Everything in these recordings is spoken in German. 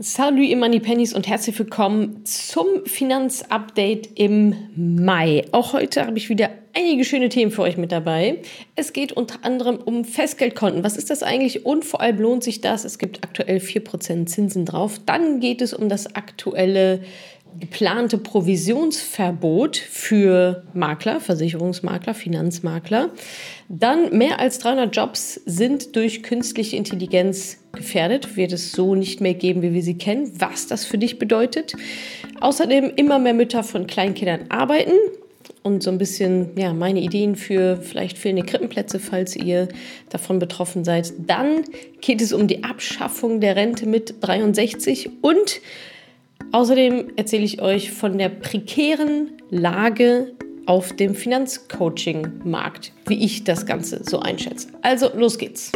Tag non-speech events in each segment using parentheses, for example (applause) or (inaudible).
Salut ihr Money Pennies und herzlich willkommen zum Finanzupdate im Mai. Auch heute habe ich wieder einige schöne Themen für euch mit dabei. Es geht unter anderem um Festgeldkonten. Was ist das eigentlich und vor allem lohnt sich das? Es gibt aktuell 4% Zinsen drauf. Dann geht es um das aktuelle geplante Provisionsverbot für Makler, Versicherungsmakler, Finanzmakler. Dann mehr als 300 Jobs sind durch künstliche Intelligenz gefährdet, wird es so nicht mehr geben, wie wir sie kennen, was das für dich bedeutet. Außerdem immer mehr Mütter von Kleinkindern arbeiten und so ein bisschen ja, meine Ideen für vielleicht fehlende Krippenplätze, falls ihr davon betroffen seid. Dann geht es um die Abschaffung der Rente mit 63 und Außerdem erzähle ich euch von der prekären Lage auf dem Finanzcoaching-Markt, wie ich das Ganze so einschätze. Also los geht's.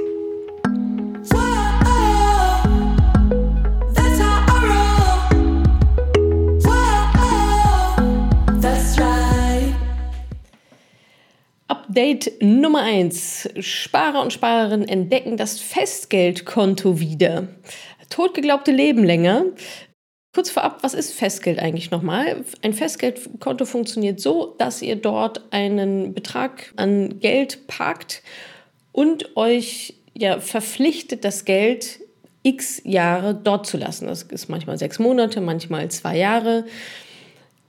Update Nummer 1. Sparer und Sparerinnen entdecken das Festgeldkonto wieder. Totgeglaubte leben länger. Kurz vorab, was ist Festgeld eigentlich nochmal? Ein Festgeldkonto funktioniert so, dass ihr dort einen Betrag an Geld parkt und euch ja verpflichtet, das Geld x Jahre dort zu lassen. Das ist manchmal sechs Monate, manchmal zwei Jahre.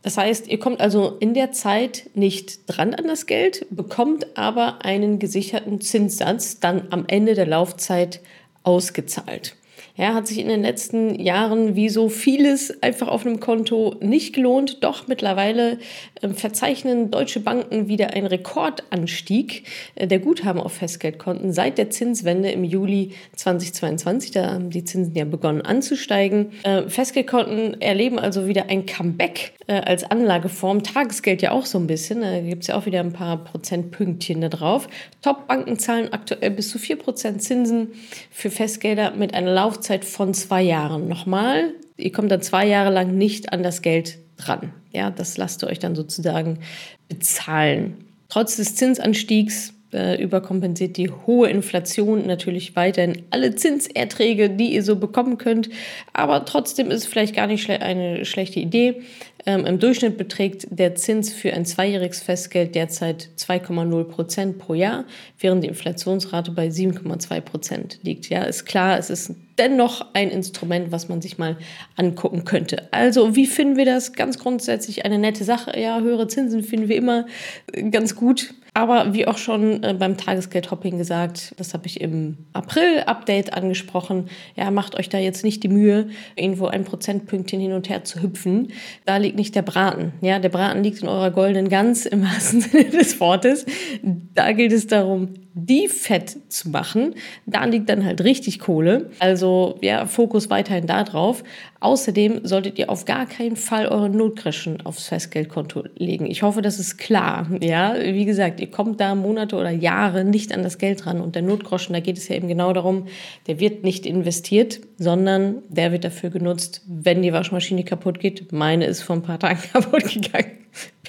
Das heißt, ihr kommt also in der Zeit nicht dran an das Geld, bekommt aber einen gesicherten Zinssatz dann am Ende der Laufzeit ausgezahlt. Ja, hat sich in den letzten Jahren wie so vieles einfach auf einem Konto nicht gelohnt. Doch mittlerweile äh, verzeichnen deutsche Banken wieder einen Rekordanstieg äh, der Guthaben auf Festgeldkonten seit der Zinswende im Juli 2022. Da haben die Zinsen ja begonnen anzusteigen. Äh, Festgeldkonten erleben also wieder ein Comeback äh, als Anlageform. Tagesgeld ja auch so ein bisschen. Da gibt es ja auch wieder ein paar Prozentpünktchen da drauf. Top-Banken zahlen aktuell bis zu 4% Zinsen für Festgelder mit einer Laufzeit Laufzeit von zwei Jahren. Nochmal, ihr kommt dann zwei Jahre lang nicht an das Geld dran. Ja, das lasst ihr euch dann sozusagen bezahlen. Trotz des Zinsanstiegs äh, überkompensiert die hohe Inflation natürlich weiterhin alle Zinserträge, die ihr so bekommen könnt. Aber trotzdem ist es vielleicht gar nicht schle eine schlechte Idee. Ähm, Im Durchschnitt beträgt der Zins für ein zweijähriges Festgeld derzeit 2,0 Prozent pro Jahr, während die Inflationsrate bei 7,2 Prozent liegt. Ja, ist klar, es ist dennoch ein Instrument, was man sich mal angucken könnte. Also, wie finden wir das? Ganz grundsätzlich eine nette Sache. Ja, höhere Zinsen finden wir immer äh, ganz gut. Aber wie auch schon äh, beim Tagesgeldhopping gesagt, das habe ich im April-Update angesprochen, ja, macht euch da jetzt nicht die Mühe, irgendwo ein Prozentpünktchen hin und her zu hüpfen. Da liegt nicht der Braten. Ja, der Braten liegt in eurer goldenen Gans im wahrsten (laughs) Sinne des Wortes. Da geht es darum, die fett zu machen. Da liegt dann halt richtig Kohle. Also ja, Fokus weiterhin da drauf. Außerdem solltet ihr auf gar keinen Fall eure Notgroschen aufs Festgeldkonto legen. Ich hoffe, das ist klar. Ja, wie gesagt, ihr kommt da Monate oder Jahre nicht an das Geld ran. Und der Notgroschen, da geht es ja eben genau darum, der wird nicht investiert, sondern der wird dafür genutzt, wenn die Waschmaschine kaputt geht. Meine ist vor ein paar Tagen (laughs) kaputt gegangen.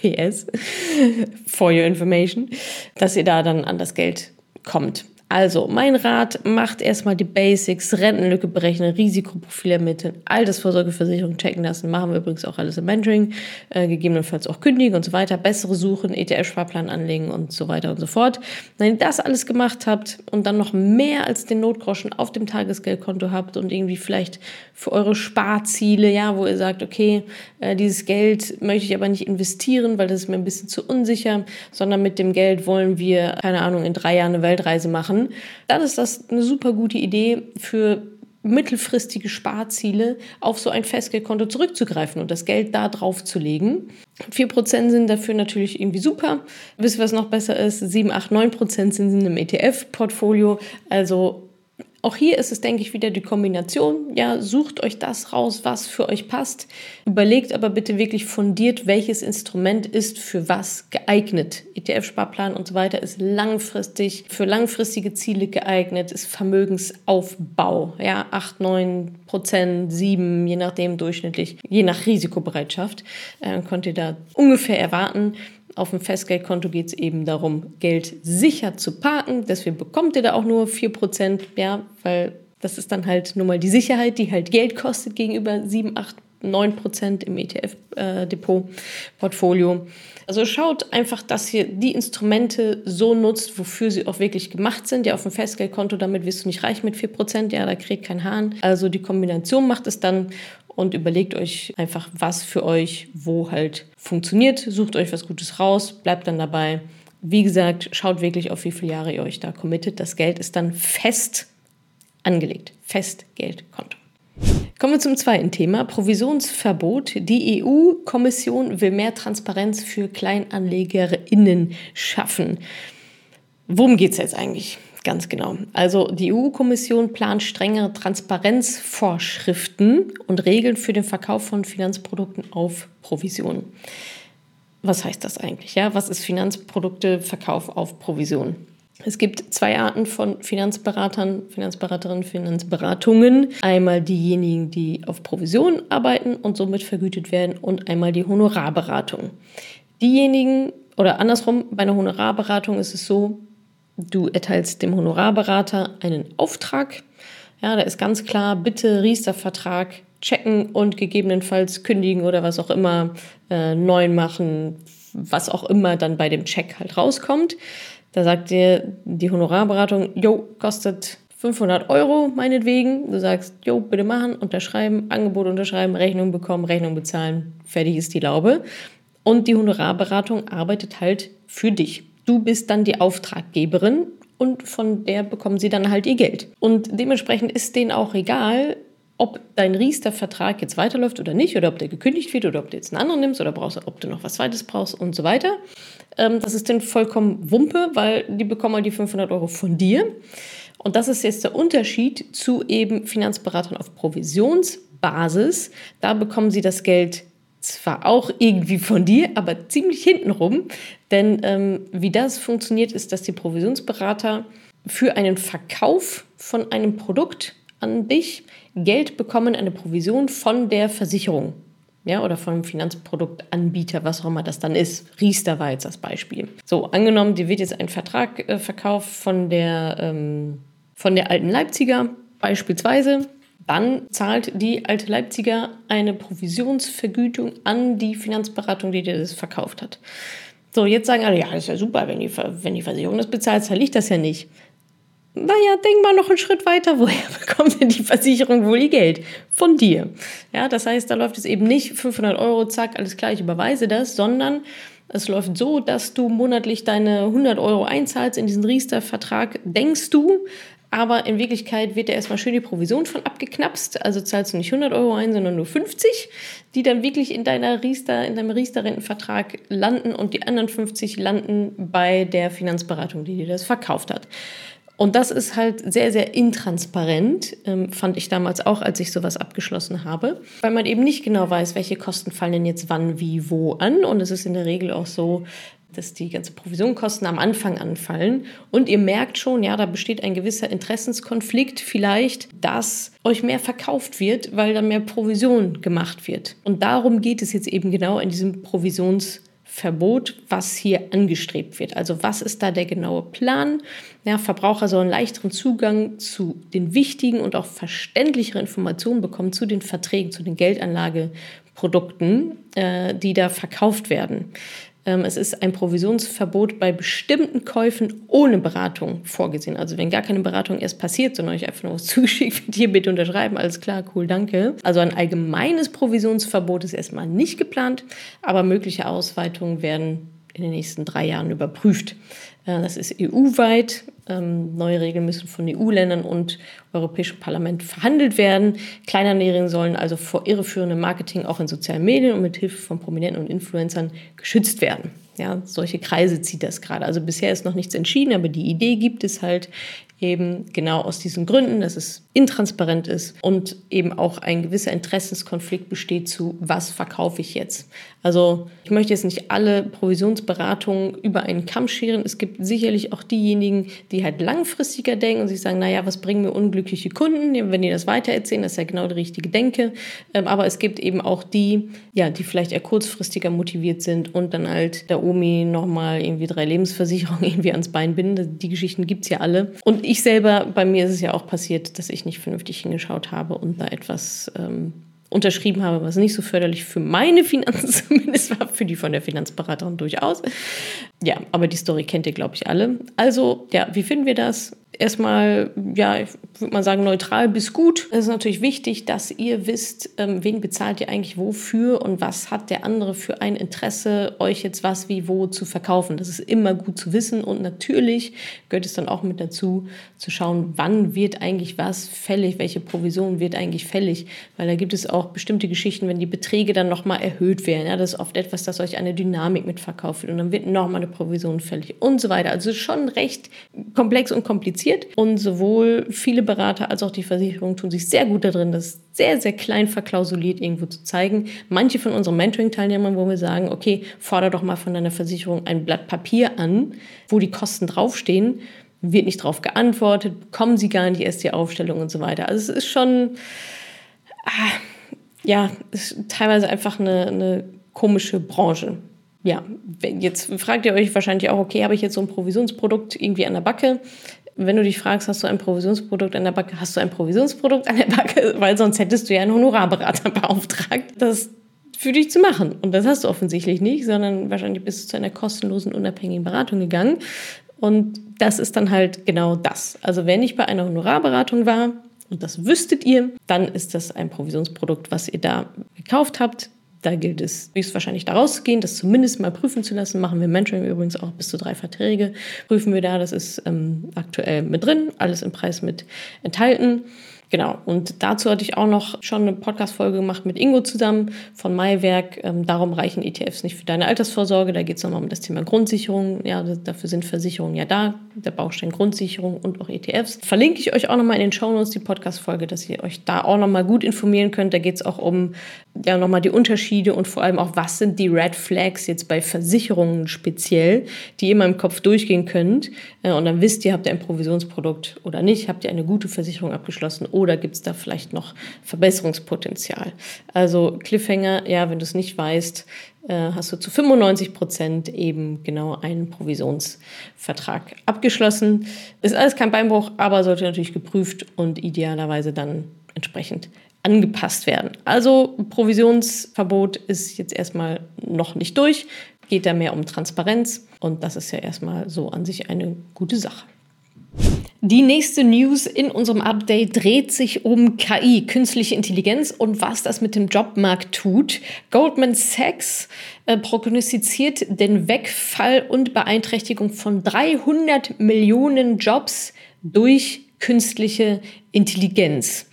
PS, (laughs) for your information, dass ihr da dann an das Geld kommt. Also, mein Rat, macht erstmal die Basics, Rentenlücke berechnen, Risikoprofil ermitteln, Altersvorsorgeversicherung checken lassen, machen wir übrigens auch alles im Mentoring, äh, gegebenenfalls auch kündigen und so weiter, bessere suchen, ETF-Sparplan anlegen und so weiter und so fort. Wenn ihr das alles gemacht habt und dann noch mehr als den Notgroschen auf dem Tagesgeldkonto habt und irgendwie vielleicht für eure Sparziele, ja, wo ihr sagt, okay, äh, dieses Geld möchte ich aber nicht investieren, weil das ist mir ein bisschen zu unsicher, sondern mit dem Geld wollen wir, keine Ahnung, in drei Jahren eine Weltreise machen dann ist das eine super gute Idee für mittelfristige Sparziele auf so ein Festgeldkonto zurückzugreifen und das Geld da drauf zu legen. 4% sind dafür natürlich irgendwie super. Wisst ihr, was noch besser ist? 7, 8, 9% sind im ETF-Portfolio. Also auch hier ist es, denke ich, wieder die Kombination. Ja, sucht euch das raus, was für euch passt. Überlegt aber bitte wirklich fundiert, welches Instrument ist für was geeignet. ETF-Sparplan und so weiter ist langfristig, für langfristige Ziele geeignet, ist Vermögensaufbau. Ja, 8, 9 Prozent, 7, je nachdem durchschnittlich, je nach Risikobereitschaft, äh, könnt ihr da ungefähr erwarten. Auf dem Festgeldkonto geht es eben darum, Geld sicher zu parken. Deswegen bekommt ihr da auch nur 4%, ja, weil Das ist dann halt nur mal die Sicherheit, die halt Geld kostet gegenüber 7, 8, 9 Prozent im ETF-Depot-Portfolio. Äh, also schaut einfach, dass ihr die Instrumente so nutzt, wofür sie auch wirklich gemacht sind. Ja, auf dem Festgeldkonto, damit wirst du nicht reich mit 4 Prozent. Ja, da kriegt kein Hahn. Also die Kombination macht es dann und überlegt euch einfach, was für euch wo halt funktioniert. Sucht euch was Gutes raus, bleibt dann dabei. Wie gesagt, schaut wirklich auf wie viele Jahre ihr euch da committet. Das Geld ist dann fest angelegt. Festgeldkonto. Kommen wir zum zweiten Thema, Provisionsverbot. Die EU-Kommission will mehr Transparenz für KleinanlegerInnen schaffen. Worum geht es jetzt eigentlich? Ganz genau. Also die EU-Kommission plant strengere Transparenzvorschriften und Regeln für den Verkauf von Finanzprodukten auf Provision. Was heißt das eigentlich? Ja, was ist Finanzprodukteverkauf auf Provision? Es gibt zwei Arten von Finanzberatern, Finanzberaterinnen, Finanzberatungen. Einmal diejenigen, die auf Provision arbeiten und somit vergütet werden und einmal die Honorarberatung. Diejenigen oder andersrum, bei einer Honorarberatung ist es so, du erteilst dem Honorarberater einen Auftrag. Ja, da ist ganz klar, bitte Riester-Vertrag checken und gegebenenfalls kündigen oder was auch immer, äh, neu machen, was auch immer dann bei dem Check halt rauskommt. Da sagt dir die Honorarberatung, jo, kostet 500 Euro meinetwegen. Du sagst, jo, bitte machen, unterschreiben, Angebot unterschreiben, Rechnung bekommen, Rechnung bezahlen, fertig ist die Laube. Und die Honorarberatung arbeitet halt für dich. Du bist dann die Auftraggeberin und von der bekommen sie dann halt ihr Geld. Und dementsprechend ist denen auch egal, ob dein Riester-Vertrag jetzt weiterläuft oder nicht, oder ob der gekündigt wird, oder ob du jetzt einen anderen nimmst, oder brauchst, ob du noch was Zweites brauchst und so weiter. Ähm, das ist dann vollkommen Wumpe, weil die bekommen halt die 500 Euro von dir. Und das ist jetzt der Unterschied zu eben Finanzberatern auf Provisionsbasis. Da bekommen sie das Geld zwar auch irgendwie von dir, aber ziemlich hintenrum. Denn ähm, wie das funktioniert, ist, dass die Provisionsberater für einen Verkauf von einem Produkt an dich Geld bekommen, eine Provision von der Versicherung. Ja, oder vom Finanzproduktanbieter, was auch immer das dann ist. Riester war jetzt das Beispiel. So, angenommen, dir wird jetzt ein Vertrag äh, verkauft von der, ähm, von der alten Leipziger beispielsweise. Dann zahlt die alte Leipziger eine Provisionsvergütung an die Finanzberatung, die dir das verkauft hat. So, jetzt sagen alle, ja, das ist ja super, wenn die, wenn die Versicherung das bezahlt, zahle ich das ja nicht naja, denk mal noch einen Schritt weiter, (laughs) woher bekommt denn die Versicherung wohl ihr Geld? Von dir. Ja, das heißt, da läuft es eben nicht 500 Euro, zack, alles klar, ich überweise das, sondern es läuft so, dass du monatlich deine 100 Euro einzahlst in diesen Riester-Vertrag, denkst du, aber in Wirklichkeit wird da erstmal schön die Provision von abgeknapst. Also zahlst du nicht 100 Euro ein, sondern nur 50, die dann wirklich in, deiner Riester, in deinem Riester-Rentenvertrag landen und die anderen 50 landen bei der Finanzberatung, die dir das verkauft hat. Und das ist halt sehr, sehr intransparent, ähm, fand ich damals auch, als ich sowas abgeschlossen habe, weil man eben nicht genau weiß, welche Kosten fallen denn jetzt wann, wie, wo an. Und es ist in der Regel auch so, dass die ganzen Provisionkosten am Anfang anfallen. Und ihr merkt schon, ja, da besteht ein gewisser Interessenskonflikt vielleicht, dass euch mehr verkauft wird, weil dann mehr Provision gemacht wird. Und darum geht es jetzt eben genau in diesem Provisions- Verbot, was hier angestrebt wird. Also was ist da der genaue Plan? Ja, Verbraucher sollen leichteren Zugang zu den wichtigen und auch verständlicheren Informationen bekommen zu den Verträgen, zu den Geldanlageprodukten, äh, die da verkauft werden. Ähm, es ist ein Provisionsverbot bei bestimmten Käufen ohne Beratung vorgesehen. Also wenn gar keine Beratung erst passiert, sondern euch einfach nur was (laughs) zugeschickt wird, hier bitte unterschreiben, alles klar, cool, danke. Also ein allgemeines Provisionsverbot ist erstmal nicht geplant, aber mögliche Ausweitungen werden in den nächsten drei Jahren überprüft. Äh, das ist EU-weit. Ähm, neue Regeln müssen von EU-Ländern und Europäischem Parlament verhandelt werden. Kleinanleger sollen also vor irreführendem Marketing auch in sozialen Medien und mit Hilfe von Prominenten und Influencern geschützt werden. Ja, solche Kreise zieht das gerade. Also bisher ist noch nichts entschieden, aber die Idee gibt es halt eben genau aus diesen Gründen, dass es intransparent ist und eben auch ein gewisser Interessenskonflikt besteht zu, was verkaufe ich jetzt. Also ich möchte jetzt nicht alle Provisionsberatungen über einen Kamm scheren. Es gibt sicherlich auch diejenigen, die halt langfristiger denken und sich sagen, naja, was bringen mir unglückliche Kunden, wenn die das weitererzählen, das ist ja genau die richtige Denke. Ähm, aber es gibt eben auch die, ja, die vielleicht eher kurzfristiger motiviert sind und dann halt der Omi nochmal irgendwie drei Lebensversicherungen (laughs) irgendwie ans Bein binden. Die Geschichten gibt es ja alle. Und ich selber, bei mir ist es ja auch passiert, dass ich nicht vernünftig hingeschaut habe und da etwas ähm, unterschrieben habe, was nicht so förderlich für meine Finanzen (laughs) zumindest war, für die von der Finanzberaterin durchaus. Ja, aber die Story kennt ihr, glaube ich, alle. Also, ja, wie finden wir das? Erstmal, ja, ich würde mal sagen, neutral bis gut. Es ist natürlich wichtig, dass ihr wisst, ähm, wen bezahlt ihr eigentlich wofür und was hat der andere für ein Interesse, euch jetzt was wie wo zu verkaufen. Das ist immer gut zu wissen und natürlich gehört es dann auch mit dazu, zu schauen, wann wird eigentlich was fällig, welche Provision wird eigentlich fällig, weil da gibt es auch bestimmte Geschichten, wenn die Beträge dann nochmal erhöht werden. Ja, das ist oft etwas, das euch eine Dynamik mitverkauft wird und dann wird nochmal eine Provision fällig und so weiter. Also schon recht komplex und kompliziert kompliziert und sowohl viele Berater als auch die Versicherung tun sich sehr gut darin, das sehr, sehr klein verklausuliert irgendwo zu zeigen. Manche von unseren Mentoring-Teilnehmern, wo wir sagen, okay, forder doch mal von deiner Versicherung ein Blatt Papier an, wo die Kosten draufstehen, wird nicht darauf geantwortet, bekommen sie gar nicht erst die Aufstellung und so weiter. Also es ist schon, ah, ja, ist teilweise einfach eine, eine komische Branche ja, jetzt fragt ihr euch wahrscheinlich auch, okay, habe ich jetzt so ein Provisionsprodukt irgendwie an der Backe? Wenn du dich fragst, hast du ein Provisionsprodukt an der Backe, hast du ein Provisionsprodukt an der Backe, (laughs) weil sonst hättest du ja einen Honorarberater (laughs) beauftragt, das für dich zu machen. Und das hast du offensichtlich nicht, sondern wahrscheinlich bist du zu einer kostenlosen, unabhängigen Beratung gegangen. Und das ist dann halt genau das. Also wenn ich bei einer Honorarberatung war, und das wüsstet ihr, dann ist das ein Provisionsprodukt, was ihr da gekauft habt. Da gilt es höchstwahrscheinlich da rauszugehen, das zumindest mal prüfen zu lassen. Machen wir Mentoring übrigens auch bis zu drei Verträge. Prüfen wir da, das ist ähm, aktuell mit drin, alles im Preis mit enthalten. Genau, und dazu hatte ich auch noch schon eine Podcast-Folge gemacht mit Ingo zusammen von Maiwerk. Ähm, darum reichen ETFs nicht für deine Altersvorsorge. Da geht es nochmal um das Thema Grundsicherung. Ja, dafür sind Versicherungen ja da. Der Baustein Grundsicherung und auch ETFs. Verlinke ich euch auch nochmal in den Shownotes die Podcast-Folge, dass ihr euch da auch nochmal gut informieren könnt. Da geht es auch um ja nochmal die Unterschiede und vor allem auch, was sind die Red Flags jetzt bei Versicherungen speziell, die ihr in meinem Kopf durchgehen könnt. Äh, und dann wisst ihr, habt ihr ein Provisionsprodukt oder nicht, habt ihr eine gute Versicherung abgeschlossen oder gibt es da vielleicht noch Verbesserungspotenzial. Also Cliffhanger, ja, wenn du es nicht weißt, äh, hast du zu 95 Prozent eben genau einen Provisionsvertrag abgeschlossen. Ist alles kein Beinbruch, aber sollte natürlich geprüft und idealerweise dann entsprechend angepasst werden. Also Provisionsverbot ist jetzt erstmal noch nicht durch, geht da mehr um Transparenz und das ist ja erstmal so an sich eine gute Sache. Die nächste News in unserem Update dreht sich um KI, künstliche Intelligenz und was das mit dem Jobmarkt tut. Goldman Sachs äh, prognostiziert den Wegfall und Beeinträchtigung von 300 Millionen Jobs durch künstliche Intelligenz.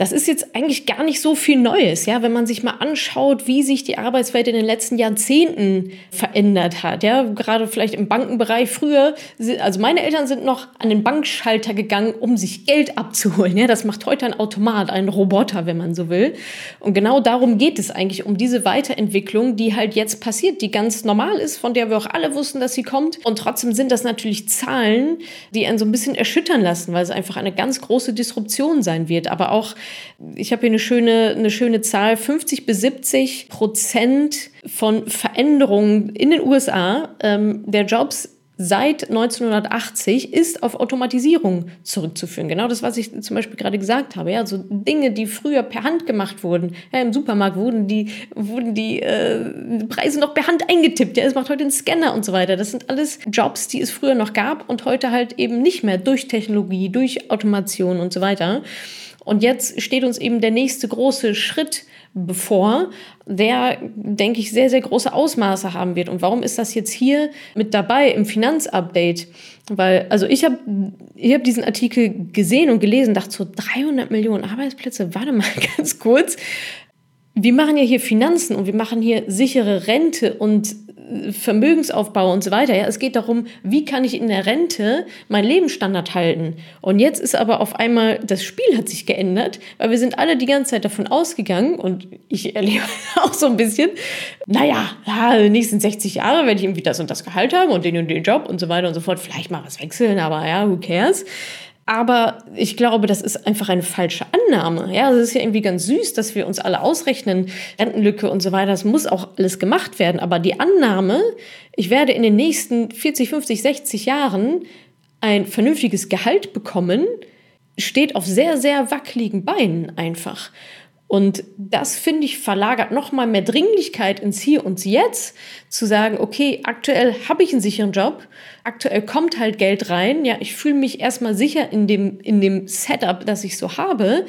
Das ist jetzt eigentlich gar nicht so viel Neues, ja, wenn man sich mal anschaut, wie sich die Arbeitswelt in den letzten Jahrzehnten verändert hat, ja, gerade vielleicht im Bankenbereich früher, also meine Eltern sind noch an den Bankschalter gegangen, um sich Geld abzuholen, ja, das macht heute ein Automat, ein Roboter, wenn man so will. Und genau darum geht es eigentlich, um diese Weiterentwicklung, die halt jetzt passiert, die ganz normal ist, von der wir auch alle wussten, dass sie kommt. Und trotzdem sind das natürlich Zahlen, die einen so ein bisschen erschüttern lassen, weil es einfach eine ganz große Disruption sein wird, aber auch ich habe hier eine schöne, eine schöne Zahl, 50 bis 70 Prozent von Veränderungen in den USA ähm, der Jobs seit 1980 ist auf Automatisierung zurückzuführen. Genau das, was ich zum Beispiel gerade gesagt habe. Ja, so Dinge, die früher per Hand gemacht wurden. Ja, Im Supermarkt wurden die, wurden die äh, Preise noch per Hand eingetippt. Ja, es macht heute ein Scanner und so weiter. Das sind alles Jobs, die es früher noch gab und heute halt eben nicht mehr durch Technologie, durch Automation und so weiter. Und jetzt steht uns eben der nächste große Schritt bevor, der, denke ich, sehr, sehr große Ausmaße haben wird. Und warum ist das jetzt hier mit dabei im Finanzupdate? Weil, also ich habe ich hab diesen Artikel gesehen und gelesen, dachte so, 300 Millionen Arbeitsplätze, warte mal (laughs) ganz kurz. Wir machen ja hier Finanzen und wir machen hier sichere Rente und Vermögensaufbau und so weiter. Ja, es geht darum, wie kann ich in der Rente meinen Lebensstandard halten. Und jetzt ist aber auf einmal, das Spiel hat sich geändert, weil wir sind alle die ganze Zeit davon ausgegangen und ich erlebe (laughs) auch so ein bisschen, naja, ja, die nächsten 60 Jahre werde ich irgendwie das und das Gehalt haben und den und den Job und so weiter und so fort. Vielleicht mal was wechseln, aber ja, who cares? Aber ich glaube, das ist einfach eine falsche Annahme. Ja, es ist ja irgendwie ganz süß, dass wir uns alle ausrechnen, Rentenlücke und so weiter. Das muss auch alles gemacht werden. Aber die Annahme, ich werde in den nächsten 40, 50, 60 Jahren ein vernünftiges Gehalt bekommen, steht auf sehr, sehr wackeligen Beinen einfach. Und das, finde ich, verlagert nochmal mehr Dringlichkeit ins Hier und Jetzt, zu sagen, okay, aktuell habe ich einen sicheren Job, aktuell kommt halt Geld rein, ja, ich fühle mich erstmal sicher in dem, in dem Setup, das ich so habe.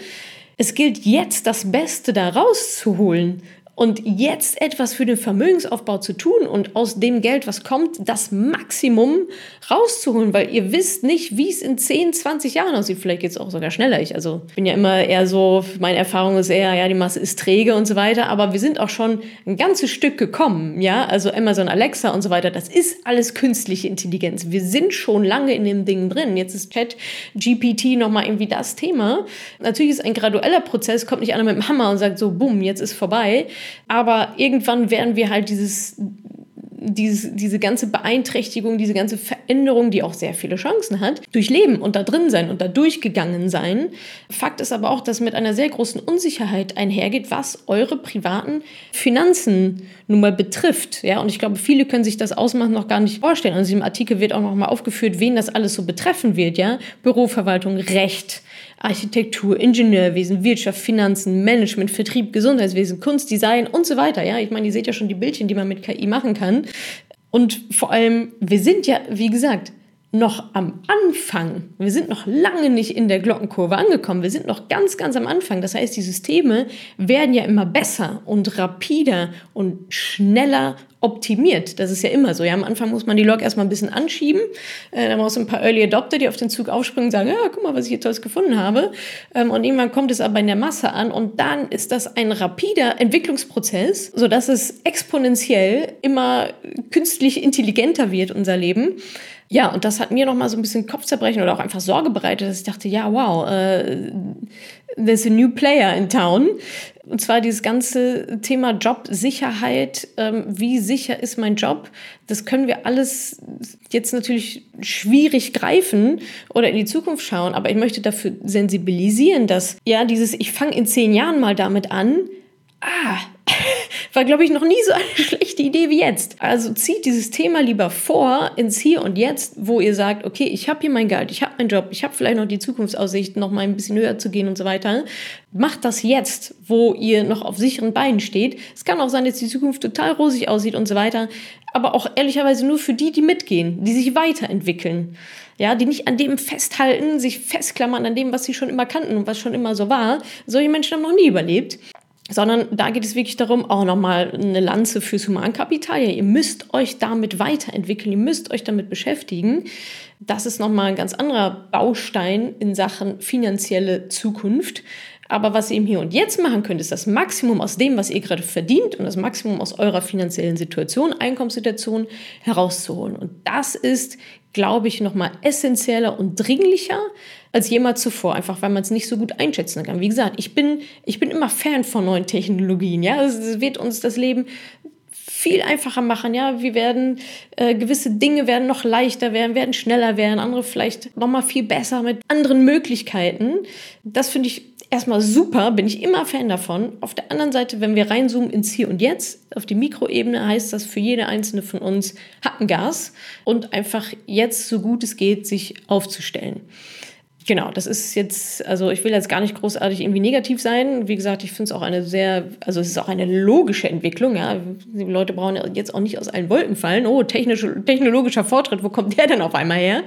Es gilt jetzt das Beste da rauszuholen und jetzt etwas für den Vermögensaufbau zu tun und aus dem Geld, was kommt, das Maximum rauszuholen, weil ihr wisst nicht, wie es in 10, 20 Jahren aussieht. Vielleicht geht es auch sogar schneller. Ich also bin ja immer eher so, meine Erfahrung ist eher, ja, die Masse ist träge und so weiter, aber wir sind auch schon ein ganzes Stück gekommen, ja, also Amazon Alexa und so weiter, das ist alles künstliche Intelligenz. Wir sind schon lange in dem Ding drin. Jetzt ist Chat GPT nochmal irgendwie das Thema. Natürlich ist ein gradueller Prozess, kommt nicht einer mit dem Hammer und sagt so, bumm, jetzt ist vorbei. Aber irgendwann werden wir halt dieses, dieses, diese ganze Beeinträchtigung, diese ganze Veränderung, die auch sehr viele Chancen hat, durchleben und da drin sein und da durchgegangen sein. Fakt ist aber auch, dass mit einer sehr großen Unsicherheit einhergeht, was eure privaten Finanzen nun mal betrifft. Ja, und ich glaube, viele können sich das Ausmachen noch gar nicht vorstellen. Also im Artikel wird auch noch mal aufgeführt, wen das alles so betreffen wird. Ja, Büroverwaltung, Recht, Architektur, Ingenieurwesen, Wirtschaft, Finanzen, Management, Vertrieb, Gesundheitswesen, Kunst, Design und so weiter. Ja, ich meine, ihr seht ja schon die Bildchen, die man mit KI machen kann. Und vor allem, wir sind ja, wie gesagt, noch am Anfang. Wir sind noch lange nicht in der Glockenkurve angekommen. Wir sind noch ganz, ganz am Anfang. Das heißt, die Systeme werden ja immer besser und rapider und schneller optimiert. Das ist ja immer so. Ja, am Anfang muss man die Log erstmal ein bisschen anschieben. Äh, dann brauchst du ein paar Early Adopter, die auf den Zug aufspringen und sagen, ja, guck mal, was ich hier Tolles gefunden habe. Ähm, und irgendwann kommt es aber in der Masse an und dann ist das ein rapider Entwicklungsprozess, sodass es exponentiell immer künstlich intelligenter wird, unser Leben. Ja, und das hat mir noch mal so ein bisschen Kopfzerbrechen oder auch einfach Sorge bereitet, dass ich dachte, ja, wow, äh, there's a new player in town. Und zwar dieses ganze Thema Jobsicherheit. Ähm, wie sicher ist mein Job? Das können wir alles jetzt natürlich schwierig greifen oder in die Zukunft schauen. Aber ich möchte dafür sensibilisieren, dass ja dieses, ich fange in zehn Jahren mal damit an. Ah, war, glaube ich, noch nie so eine (laughs) schlechte Idee wie jetzt. Also zieht dieses Thema lieber vor ins Hier und Jetzt, wo ihr sagt, okay, ich habe hier mein Geld, ich habe meinen Job, ich habe vielleicht noch die Zukunftsaussichten, noch mal ein bisschen höher zu gehen und so weiter. Macht das jetzt, wo ihr noch auf sicheren Beinen steht. Es kann auch sein, dass die Zukunft total rosig aussieht und so weiter, aber auch ehrlicherweise nur für die, die mitgehen, die sich weiterentwickeln. Ja, die nicht an dem festhalten, sich festklammern an dem, was sie schon immer kannten und was schon immer so war. Solche Menschen haben noch nie überlebt sondern da geht es wirklich darum, auch nochmal eine Lanze fürs Humankapital. Ja, ihr müsst euch damit weiterentwickeln, ihr müsst euch damit beschäftigen. Das ist nochmal ein ganz anderer Baustein in Sachen finanzielle Zukunft. Aber was ihr im Hier und Jetzt machen könnt, ist das Maximum aus dem, was ihr gerade verdient und das Maximum aus eurer finanziellen Situation, Einkommenssituation herauszuholen. Und das ist, glaube ich, nochmal essentieller und dringlicher als jemals zuvor, einfach weil man es nicht so gut einschätzen kann. Wie gesagt, ich bin, ich bin immer Fan von neuen Technologien. Ja, es wird uns das Leben viel einfacher machen. Ja, wir werden äh, gewisse Dinge werden noch leichter werden, werden schneller werden, andere vielleicht noch mal viel besser mit anderen Möglichkeiten. Das finde ich erstmal super, bin ich immer Fan davon. Auf der anderen Seite, wenn wir reinzoomen ins Hier und Jetzt, auf die Mikroebene, heißt das für jede einzelne von uns Hackengas und einfach jetzt so gut es geht sich aufzustellen. Genau, das ist jetzt, also ich will jetzt gar nicht großartig irgendwie negativ sein. Wie gesagt, ich finde es auch eine sehr, also es ist auch eine logische Entwicklung. Ja. Die Leute brauchen jetzt auch nicht aus allen Wolken fallen. Oh, technisch, technologischer Fortschritt, wo kommt der denn auf einmal her?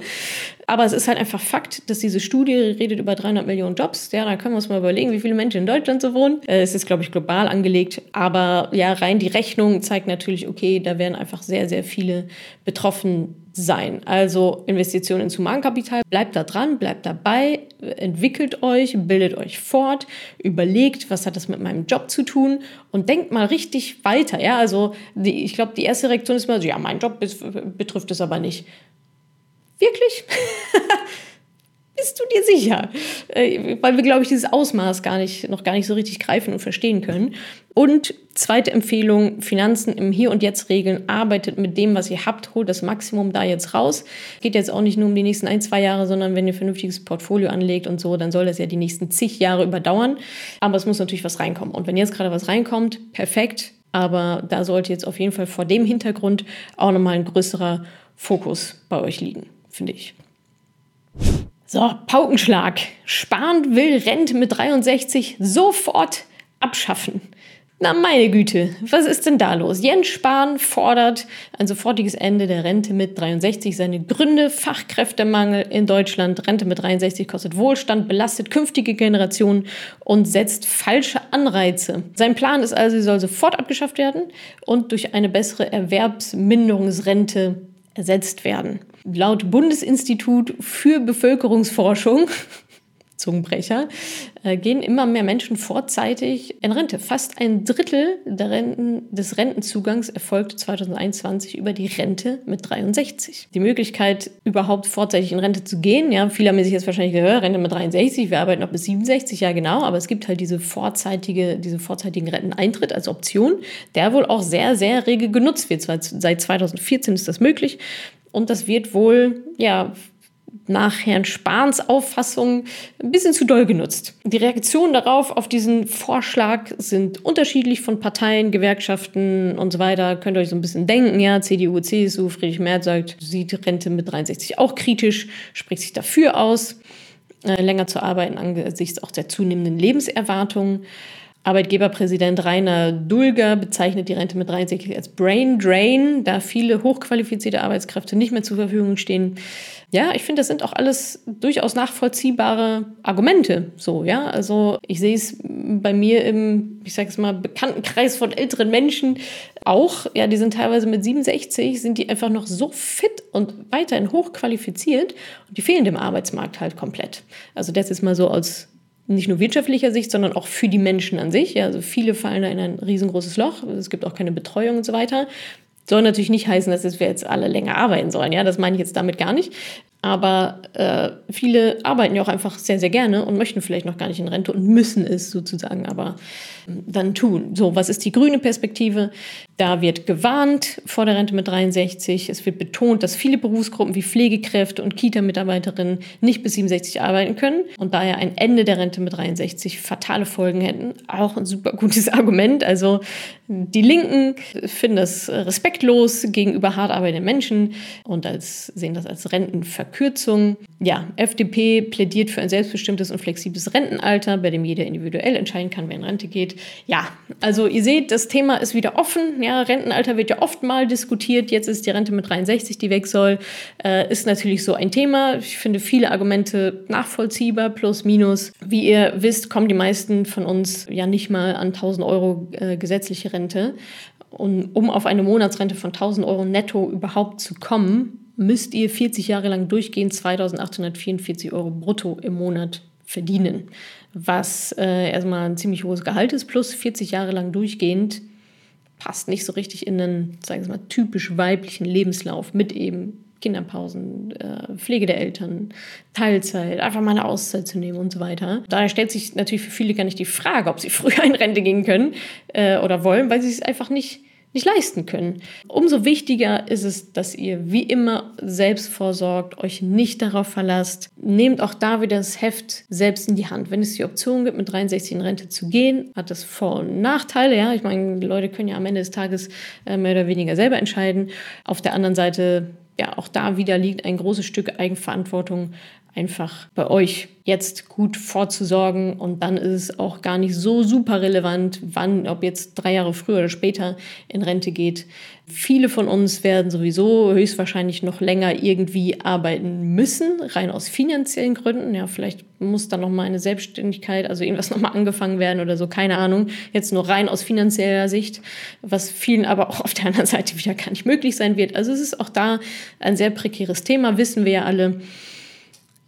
Aber es ist halt einfach Fakt, dass diese Studie redet über 300 Millionen Jobs. Ja, da können wir uns mal überlegen, wie viele Menschen in Deutschland so wohnen. Äh, es ist, glaube ich, global angelegt. Aber ja, rein die Rechnung zeigt natürlich, okay, da werden einfach sehr, sehr viele betroffen sein. Also Investitionen ins Humankapital, bleibt da dran, bleibt dabei, entwickelt euch, bildet euch fort, überlegt, was hat das mit meinem Job zu tun und denkt mal richtig weiter. Ja, also die, ich glaube, die erste Reaktion ist mal so, ja, mein Job betrifft es aber nicht. Wirklich? (laughs) Bist du dir sicher? Äh, weil wir, glaube ich, dieses Ausmaß gar nicht, noch gar nicht so richtig greifen und verstehen können. Und zweite Empfehlung, Finanzen im Hier und Jetzt regeln. Arbeitet mit dem, was ihr habt, holt das Maximum da jetzt raus. Geht jetzt auch nicht nur um die nächsten ein, zwei Jahre, sondern wenn ihr ein vernünftiges Portfolio anlegt und so, dann soll das ja die nächsten zig Jahre überdauern. Aber es muss natürlich was reinkommen. Und wenn jetzt gerade was reinkommt, perfekt. Aber da sollte jetzt auf jeden Fall vor dem Hintergrund auch nochmal ein größerer Fokus bei euch liegen, finde ich. So, Paukenschlag. Spahn will Rente mit 63 sofort abschaffen. Na meine Güte, was ist denn da los? Jens Spahn fordert ein sofortiges Ende der Rente mit 63. Seine Gründe, Fachkräftemangel in Deutschland, Rente mit 63 kostet Wohlstand, belastet künftige Generationen und setzt falsche Anreize. Sein Plan ist also, sie soll sofort abgeschafft werden und durch eine bessere Erwerbsminderungsrente ersetzt werden. Laut Bundesinstitut für Bevölkerungsforschung (laughs) Zungenbrecher, äh, gehen immer mehr Menschen vorzeitig in Rente. Fast ein Drittel Renten, des Rentenzugangs erfolgt 2021 über die Rente mit 63. Die Möglichkeit, überhaupt vorzeitig in Rente zu gehen, ja, viele haben sich jetzt wahrscheinlich gehört, Rente mit 63, wir arbeiten noch bis 67, ja genau, aber es gibt halt diese vorzeitige, diesen vorzeitigen Renteneintritt als Option, der wohl auch sehr, sehr rege genutzt wird. Seit 2014 ist das möglich. Und das wird wohl, ja, nach Herrn Spahns Auffassung ein bisschen zu doll genutzt. Die Reaktionen darauf, auf diesen Vorschlag, sind unterschiedlich von Parteien, Gewerkschaften und so weiter. Könnt ihr euch so ein bisschen denken, ja, CDU, CSU, Friedrich Merz sagt, sieht Rente mit 63 auch kritisch, spricht sich dafür aus, äh, länger zu arbeiten angesichts auch der zunehmenden Lebenserwartung. Arbeitgeberpräsident Rainer Dulger bezeichnet die Rente mit 63 als Brain Drain, da viele hochqualifizierte Arbeitskräfte nicht mehr zur Verfügung stehen. Ja, ich finde, das sind auch alles durchaus nachvollziehbare Argumente. So, ja, also ich sehe es bei mir im, ich sage es mal, Bekanntenkreis von älteren Menschen auch. Ja, die sind teilweise mit 67, sind die einfach noch so fit und weiterhin hochqualifiziert und die fehlen dem Arbeitsmarkt halt komplett. Also das ist mal so als nicht nur wirtschaftlicher Sicht, sondern auch für die Menschen an sich. Ja, also viele fallen da in ein riesengroßes Loch. Es gibt auch keine Betreuung und so weiter. Soll natürlich nicht heißen, dass wir jetzt alle länger arbeiten sollen. Ja, das meine ich jetzt damit gar nicht. Aber äh, viele arbeiten ja auch einfach sehr, sehr gerne und möchten vielleicht noch gar nicht in Rente und müssen es sozusagen aber dann tun. So, was ist die grüne Perspektive? Da wird gewarnt vor der Rente mit 63. Es wird betont, dass viele Berufsgruppen wie Pflegekräfte und Kita-Mitarbeiterinnen nicht bis 67 arbeiten können und daher ein Ende der Rente mit 63 fatale Folgen hätten. Auch ein super gutes (laughs) Argument. Also die Linken finden das respektlos gegenüber hart arbeitenden Menschen und als, sehen das als Rentenverkürzung. Ja, FDP plädiert für ein selbstbestimmtes und flexibles Rentenalter, bei dem jeder individuell entscheiden kann, wer in Rente geht. Ja, also ihr seht, das Thema ist wieder offen. Ja, Rentenalter wird ja oft mal diskutiert. Jetzt ist die Rente mit 63, die weg soll. Äh, ist natürlich so ein Thema. Ich finde viele Argumente nachvollziehbar, plus, minus. Wie ihr wisst, kommen die meisten von uns ja nicht mal an 1000 Euro äh, gesetzliche Rente. Und um auf eine Monatsrente von 1000 Euro netto überhaupt zu kommen, müsst ihr 40 Jahre lang durchgehend 2844 Euro brutto im Monat verdienen. Was äh, erstmal ein ziemlich hohes Gehalt ist, plus 40 Jahre lang durchgehend passt nicht so richtig in einen, sagen wir mal, typisch weiblichen Lebenslauf mit eben Kinderpausen, äh, Pflege der Eltern, Teilzeit, einfach mal eine Auszeit zu nehmen und so weiter. Daher stellt sich natürlich für viele gar nicht die Frage, ob sie (laughs) früher in Rente gehen können äh, oder wollen, weil sie es einfach nicht nicht leisten können. Umso wichtiger ist es, dass ihr wie immer selbst vorsorgt, euch nicht darauf verlasst. Nehmt auch da wieder das Heft selbst in die Hand. Wenn es die Option gibt, mit 63 in Rente zu gehen, hat das Vor- und Nachteile. Ja, ich meine, die Leute können ja am Ende des Tages äh, mehr oder weniger selber entscheiden. Auf der anderen Seite ja, auch da wieder liegt ein großes Stück Eigenverantwortung einfach bei euch jetzt gut vorzusorgen und dann ist es auch gar nicht so super relevant, wann, ob jetzt drei Jahre früher oder später in Rente geht. Viele von uns werden sowieso höchstwahrscheinlich noch länger irgendwie arbeiten müssen, rein aus finanziellen Gründen. Ja, vielleicht muss dann noch mal eine Selbstständigkeit, also irgendwas noch mal angefangen werden oder so, keine Ahnung. Jetzt nur rein aus finanzieller Sicht, was vielen aber auch auf der anderen Seite wieder gar nicht möglich sein wird. Also es ist auch da ein sehr prekäres Thema, wissen wir ja alle.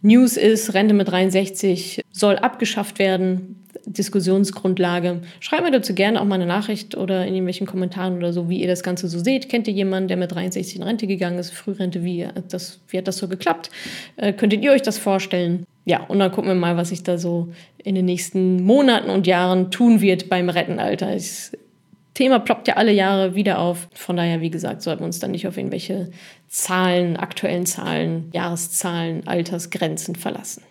News ist, Rente mit 63 soll abgeschafft werden. Diskussionsgrundlage. Schreibt mir dazu gerne auch mal eine Nachricht oder in irgendwelchen Kommentaren oder so, wie ihr das Ganze so seht. Kennt ihr jemanden, der mit 63 in Rente gegangen ist, Frührente, wie, das, wie hat das so geklappt? Äh, könntet ihr euch das vorstellen? Ja, und dann gucken wir mal, was sich da so in den nächsten Monaten und Jahren tun wird beim Rettenalter. Ich Thema ploppt ja alle Jahre wieder auf. Von daher, wie gesagt, sollten wir uns dann nicht auf irgendwelche Zahlen, aktuellen Zahlen, Jahreszahlen, Altersgrenzen verlassen.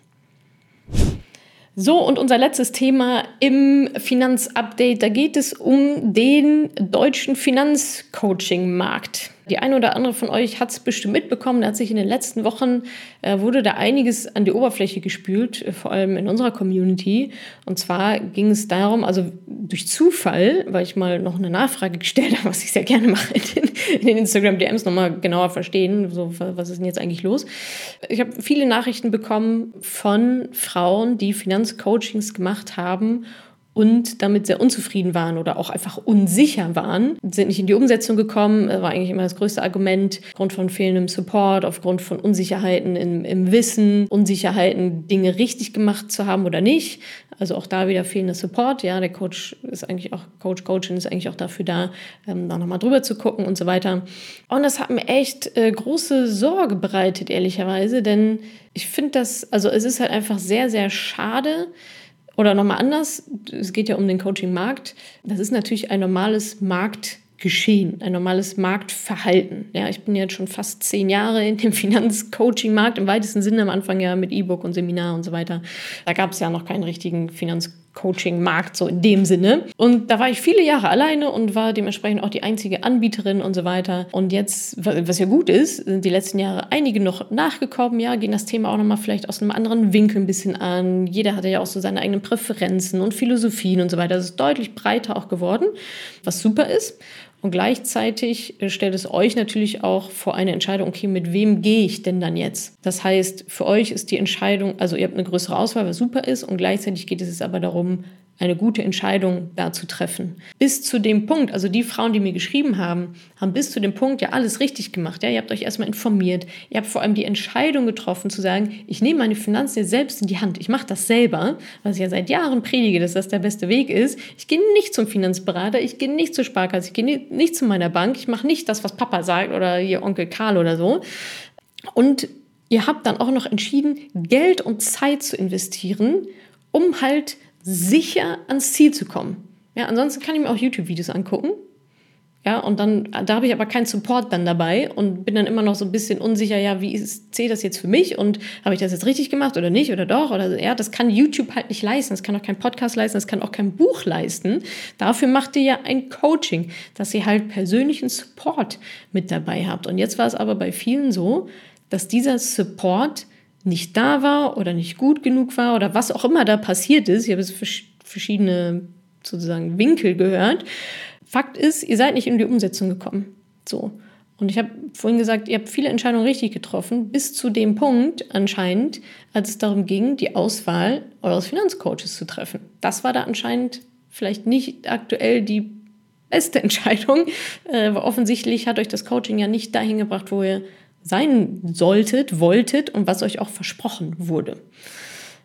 So, und unser letztes Thema im Finanzupdate, da geht es um den deutschen Finanzcoaching-Markt. Die eine oder andere von euch hat es bestimmt mitbekommen, da hat sich in den letzten Wochen, äh, wurde da einiges an die Oberfläche gespült, äh, vor allem in unserer Community. Und zwar ging es darum, also durch Zufall, weil ich mal noch eine Nachfrage gestellt (laughs) habe, was ich sehr gerne mache in den, in den Instagram-DMs, nochmal genauer verstehen, so, was ist denn jetzt eigentlich los. Ich habe viele Nachrichten bekommen von Frauen, die Finanzcoachings gemacht haben und damit sehr unzufrieden waren oder auch einfach unsicher waren, sind nicht in die Umsetzung gekommen. Das war eigentlich immer das größte Argument, aufgrund von fehlendem Support, aufgrund von Unsicherheiten im, im Wissen, Unsicherheiten, Dinge richtig gemacht zu haben oder nicht. Also auch da wieder fehlender Support. Ja, der Coach ist eigentlich auch, Coach, Coachin ist eigentlich auch dafür da, ähm, da nochmal drüber zu gucken und so weiter. Und das hat mir echt äh, große Sorge bereitet, ehrlicherweise, denn ich finde das, also es ist halt einfach sehr, sehr schade, oder nochmal anders, es geht ja um den Coaching-Markt. Das ist natürlich ein normales Marktgeschehen, ein normales Marktverhalten. Ja, ich bin jetzt schon fast zehn Jahre in dem (laughs) Finanzcoaching-Markt, im weitesten Sinne am Anfang ja mit E-Book und Seminar und so weiter. Da gab es ja noch keinen richtigen Finanzcoaching. Coaching-Markt, so in dem Sinne. Und da war ich viele Jahre alleine und war dementsprechend auch die einzige Anbieterin und so weiter. Und jetzt, was ja gut ist, sind die letzten Jahre einige noch nachgekommen, ja, gehen das Thema auch nochmal vielleicht aus einem anderen Winkel ein bisschen an. Jeder hatte ja auch so seine eigenen Präferenzen und Philosophien und so weiter. Das ist deutlich breiter auch geworden, was super ist. Und gleichzeitig äh, stellt es euch natürlich auch vor eine Entscheidung, okay, mit wem gehe ich denn dann jetzt? Das heißt, für euch ist die Entscheidung, also ihr habt eine größere Auswahl, was super ist, und gleichzeitig geht es aber darum, eine gute Entscheidung da zu treffen. Bis zu dem Punkt, also die Frauen, die mir geschrieben haben, haben bis zu dem Punkt ja alles richtig gemacht. Ja, ihr habt euch erstmal informiert. Ihr habt vor allem die Entscheidung getroffen zu sagen, ich nehme meine Finanzen selbst in die Hand. Ich mache das selber, was ich ja seit Jahren predige, dass das der beste Weg ist. Ich gehe nicht zum Finanzberater, ich gehe nicht zur Sparkasse, ich gehe nicht zu meiner Bank, ich mache nicht das, was Papa sagt oder ihr Onkel Karl oder so. Und ihr habt dann auch noch entschieden, Geld und Zeit zu investieren, um halt sicher ans Ziel zu kommen. Ja, ansonsten kann ich mir auch YouTube-Videos angucken. Ja, und dann, da habe ich aber keinen Support dann dabei und bin dann immer noch so ein bisschen unsicher, ja, wie zählt das jetzt für mich und habe ich das jetzt richtig gemacht oder nicht oder doch oder ja, das kann YouTube halt nicht leisten, das kann auch kein Podcast leisten, das kann auch kein Buch leisten. Dafür macht ihr ja ein Coaching, dass ihr halt persönlichen Support mit dabei habt. Und jetzt war es aber bei vielen so, dass dieser Support nicht da war oder nicht gut genug war oder was auch immer da passiert ist. Ich habe es verschiedene sozusagen Winkel gehört. Fakt ist, ihr seid nicht in die Umsetzung gekommen. So. Und ich habe vorhin gesagt, ihr habt viele Entscheidungen richtig getroffen, bis zu dem Punkt anscheinend, als es darum ging, die Auswahl eures Finanzcoaches zu treffen. Das war da anscheinend vielleicht nicht aktuell die beste (laughs) Entscheidung. Äh, offensichtlich hat euch das Coaching ja nicht dahin gebracht, wo ihr sein solltet, wolltet und was euch auch versprochen wurde.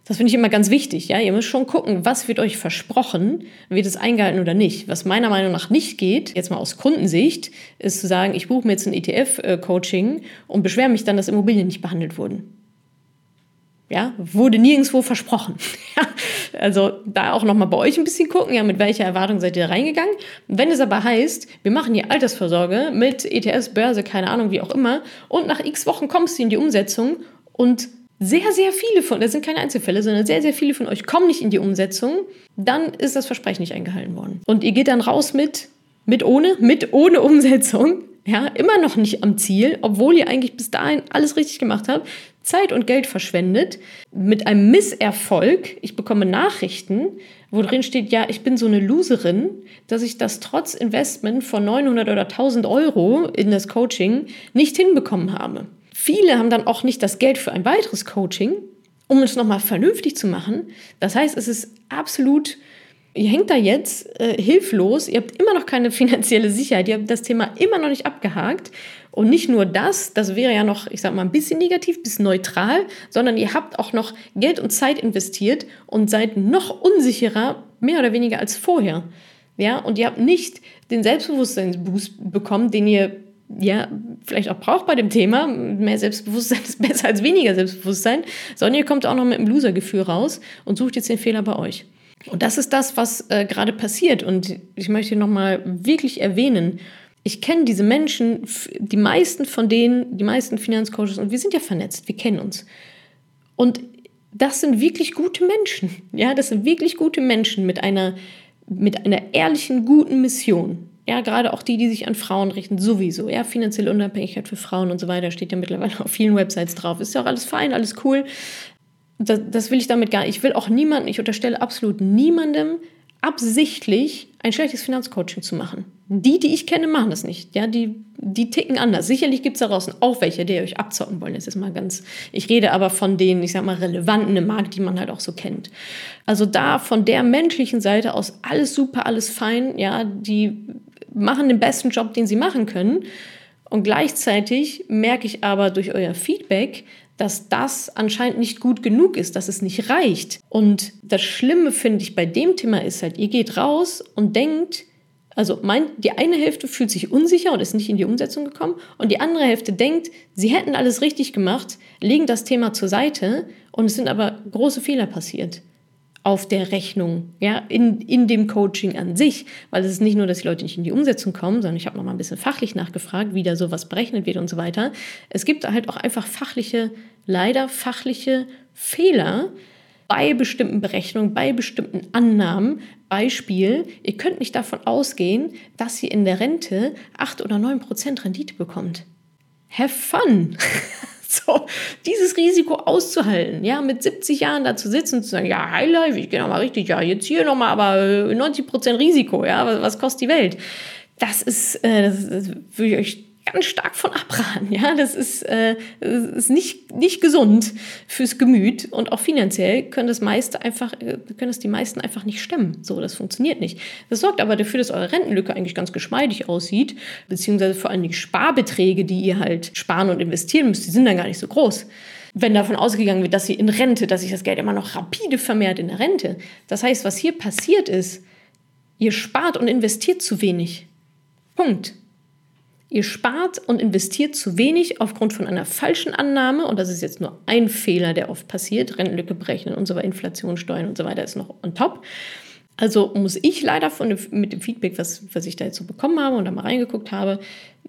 Das finde ich immer ganz wichtig. Ja, ihr müsst schon gucken, was wird euch versprochen, wird es eingehalten oder nicht. Was meiner Meinung nach nicht geht, jetzt mal aus Kundensicht, ist zu sagen, ich buche mir jetzt ein ETF-Coaching und beschwere mich dann, dass Immobilien nicht behandelt wurden. Ja, wurde nirgendwo versprochen. (laughs) also da auch nochmal bei euch ein bisschen gucken, ja, mit welcher Erwartung seid ihr reingegangen. Wenn es aber heißt, wir machen hier Altersvorsorge mit ETS, Börse, keine Ahnung, wie auch immer, und nach x Wochen kommst du in die Umsetzung und sehr, sehr viele von, das sind keine Einzelfälle, sondern sehr, sehr viele von euch kommen nicht in die Umsetzung, dann ist das Versprechen nicht eingehalten worden. Und ihr geht dann raus mit, mit ohne, mit ohne Umsetzung, ja, immer noch nicht am Ziel, obwohl ihr eigentlich bis dahin alles richtig gemacht habt, Zeit und Geld verschwendet, mit einem Misserfolg. Ich bekomme Nachrichten, wo drin steht, ja, ich bin so eine Loserin, dass ich das trotz Investment von 900 oder 1000 Euro in das Coaching nicht hinbekommen habe. Viele haben dann auch nicht das Geld für ein weiteres Coaching, um es nochmal vernünftig zu machen. Das heißt, es ist absolut, ihr hängt da jetzt äh, hilflos, ihr habt immer noch keine (laughs) finanzielle Sicherheit, ihr habt das Thema immer noch nicht abgehakt. Und nicht nur das, das wäre ja noch, ich sag mal, ein bisschen negativ, bisschen neutral, sondern ihr habt auch noch Geld und Zeit investiert und seid noch unsicherer, mehr oder weniger als vorher. Ja, und ihr habt nicht den Selbstbewusstseinsboost bekommen, den ihr ja, vielleicht auch braucht bei dem Thema. Mehr Selbstbewusstsein (laughs) ist besser als weniger Selbstbewusstsein, sondern ihr kommt auch noch mit einem Loser-Gefühl raus und sucht jetzt den Fehler bei euch. Und das ist das, was äh, gerade passiert. Und ich möchte nochmal wirklich erwähnen, ich kenne diese Menschen, die meisten von denen, die meisten Finanzcoaches, und wir sind ja vernetzt, wir kennen uns. Und das sind wirklich gute Menschen. Ja, das sind wirklich gute Menschen mit einer, mit einer ehrlichen, guten Mission. Ja, gerade auch die, die sich an Frauen richten, sowieso. Ja, finanzielle Unabhängigkeit für Frauen und so weiter steht ja mittlerweile auf vielen Websites drauf. Ist ja auch alles fein, alles cool. Das, das will ich damit gar nicht. Ich will auch niemanden, ich unterstelle absolut niemandem, absichtlich ein schlechtes Finanzcoaching zu machen. Die, die ich kenne, machen das nicht. Ja, die, die ticken anders. Sicherlich gibt es da draußen auch welche, die euch abzocken wollen. Das ist mal ganz. Ich rede aber von den, ich sag mal, relevanten im Markt, die man halt auch so kennt. Also da von der menschlichen Seite aus alles super, alles fein. Ja, die machen den besten Job, den sie machen können. Und gleichzeitig merke ich aber durch euer Feedback, dass das anscheinend nicht gut genug ist, dass es nicht reicht. Und das Schlimme finde ich bei dem Thema ist halt, ihr geht raus und denkt, also mein, die eine Hälfte fühlt sich unsicher und ist nicht in die Umsetzung gekommen und die andere Hälfte denkt, sie hätten alles richtig gemacht, legen das Thema zur Seite und es sind aber große Fehler passiert auf der Rechnung, ja, in, in dem Coaching an sich, weil es ist nicht nur, dass die Leute nicht in die Umsetzung kommen, sondern ich habe noch mal ein bisschen fachlich nachgefragt, wie da sowas berechnet wird und so weiter. Es gibt halt auch einfach fachliche, leider fachliche Fehler bei bestimmten Berechnungen, bei bestimmten Annahmen. Beispiel, ihr könnt nicht davon ausgehen, dass ihr in der Rente 8 oder 9 Prozent Rendite bekommt. Have fun! (laughs) So, dieses Risiko auszuhalten, ja, mit 70 Jahren da zu sitzen und zu sagen, ja, Highlife, ich gehe nochmal richtig, ja, jetzt hier nochmal, aber 90 Prozent Risiko, ja, was, was, kostet die Welt? Das ist, äh, das, das würde ich euch ganz stark von abraten. Ja, das ist, äh, ist nicht, nicht gesund fürs Gemüt und auch finanziell können das meiste einfach, äh, können das die meisten einfach nicht stemmen. So, das funktioniert nicht. Das sorgt aber dafür, dass eure Rentenlücke eigentlich ganz geschmeidig aussieht, beziehungsweise vor allem die Sparbeträge, die ihr halt sparen und investieren müsst, die sind dann gar nicht so groß wenn davon ausgegangen wird, dass sie in Rente, dass sich das Geld immer noch rapide vermehrt in der Rente. Das heißt, was hier passiert ist, ihr spart und investiert zu wenig. Punkt. Ihr spart und investiert zu wenig aufgrund von einer falschen Annahme, und das ist jetzt nur ein Fehler, der oft passiert, Rentenlücke berechnen und so weiter, Inflation, Steuern und so weiter ist noch on top. Also muss ich leider von mit dem Feedback, was, was ich da jetzt so bekommen habe und da mal reingeguckt habe,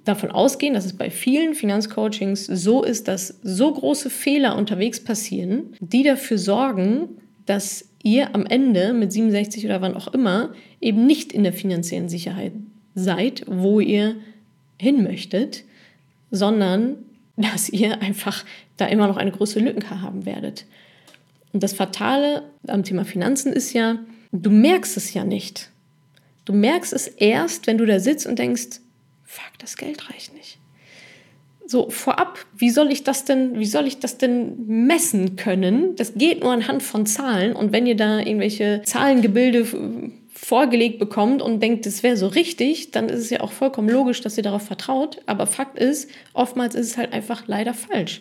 davon ausgehen, dass es bei vielen Finanzcoachings so ist, dass so große Fehler unterwegs passieren, die dafür sorgen, dass ihr am Ende mit 67 oder wann auch immer eben nicht in der finanziellen Sicherheit seid, wo ihr hin möchtet, sondern dass ihr einfach da immer noch eine große Lücke haben werdet. Und das Fatale am Thema Finanzen ist ja, du merkst es ja nicht. Du merkst es erst, wenn du da sitzt und denkst, fuck, das Geld reicht nicht. So vorab, wie soll ich das denn, wie soll ich das denn messen können? Das geht nur anhand von Zahlen und wenn ihr da irgendwelche Zahlengebilde vorgelegt bekommt und denkt, das wäre so richtig, dann ist es ja auch vollkommen logisch, dass ihr darauf vertraut. Aber Fakt ist, oftmals ist es halt einfach leider falsch.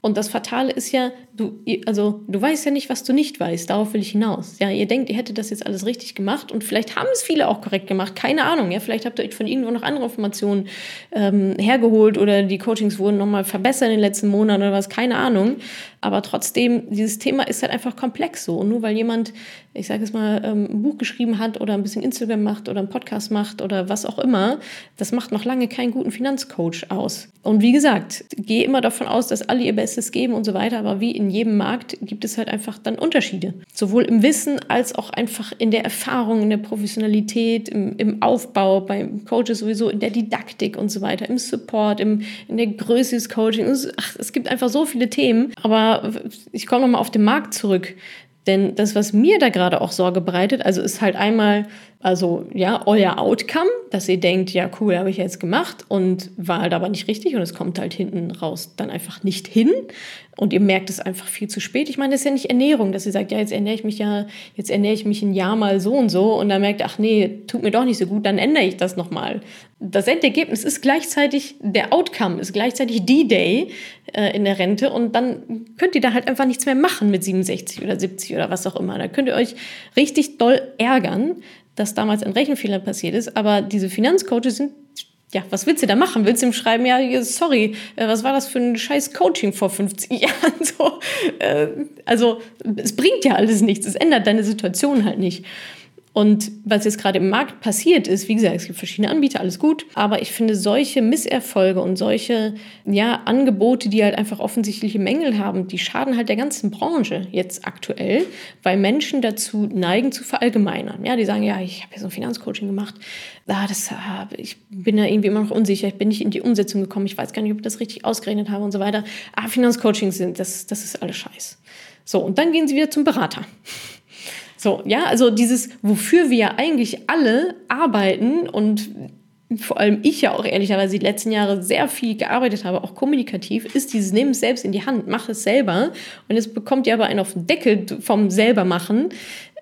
Und das Fatale ist ja, du, also du weißt ja nicht, was du nicht weißt. Darauf will ich hinaus. Ja, ihr denkt, ihr hättet das jetzt alles richtig gemacht und vielleicht haben es viele auch korrekt gemacht. Keine Ahnung. Ja, vielleicht habt ihr euch von irgendwo noch andere Informationen ähm, hergeholt oder die Coachings wurden nochmal verbessert in den letzten Monaten oder was. Keine Ahnung. Aber trotzdem, dieses Thema ist halt einfach komplex so. Und nur weil jemand, ich sage es mal, ähm, ein Buch geschrieben hat oder ein bisschen Instagram macht oder einen Podcast macht oder was auch immer, das macht noch lange keinen guten Finanzcoach aus. Und wie gesagt, gehe immer davon aus, dass alle ihr Bestes geben und so weiter. Aber wie in jedem Markt gibt es halt einfach dann Unterschiede. Sowohl im Wissen als auch einfach in der Erfahrung, in der Professionalität, im, im Aufbau, beim Coaches sowieso, in der Didaktik und so weiter, im Support, im, in der Größe des Coachings. Ach, es gibt einfach so viele Themen. Aber ich komme nochmal auf den Markt zurück. Denn das, was mir da gerade auch Sorge bereitet, also ist halt einmal, also ja, euer Outcome, dass ihr denkt, ja cool, habe ich jetzt gemacht und war halt aber nicht richtig und es kommt halt hinten raus dann einfach nicht hin und ihr merkt es einfach viel zu spät. Ich meine, das ist ja nicht Ernährung, dass ihr sagt, ja, jetzt ernähre ich mich ja, jetzt ernähre ich mich ein Jahr mal so und so und dann merkt, ach nee, tut mir doch nicht so gut, dann ändere ich das nochmal. Das Endergebnis ist gleichzeitig, der Outcome ist gleichzeitig D-Day äh, in der Rente und dann könnt ihr da halt einfach nichts mehr machen mit 67 oder 70 oder was auch immer. Da könnt ihr euch richtig doll ärgern, dass damals ein Rechenfehler passiert ist, aber diese Finanzcoaches sind ja, was willst du da machen? Willst du ihm schreiben, ja, sorry, äh, was war das für ein scheiß Coaching vor 50 (laughs) Jahren? So, äh, also, es bringt ja alles nichts, es ändert deine Situation halt nicht. Und was jetzt gerade im Markt passiert ist, wie gesagt, es gibt verschiedene Anbieter, alles gut, aber ich finde solche Misserfolge und solche ja, Angebote, die halt einfach offensichtliche Mängel haben, die schaden halt der ganzen Branche jetzt aktuell, weil Menschen dazu neigen zu verallgemeinern. Ja, die sagen, ja, ich habe ja so ein Finanzcoaching gemacht, ah, das, ah, ich bin da irgendwie immer noch unsicher, ich bin nicht in die Umsetzung gekommen, ich weiß gar nicht, ob ich das richtig ausgerechnet habe und so weiter. Ah, Finanzcoachings sind, das, das ist alles Scheiß. So, und dann gehen sie wieder zum Berater. So, ja, also dieses, wofür wir ja eigentlich alle arbeiten und vor allem ich ja auch ehrlicherweise die letzten Jahre sehr viel gearbeitet habe, auch kommunikativ, ist dieses Nimm es selbst in die Hand, mach es selber. Und jetzt bekommt ihr aber einen auf den Deckel vom selber machen,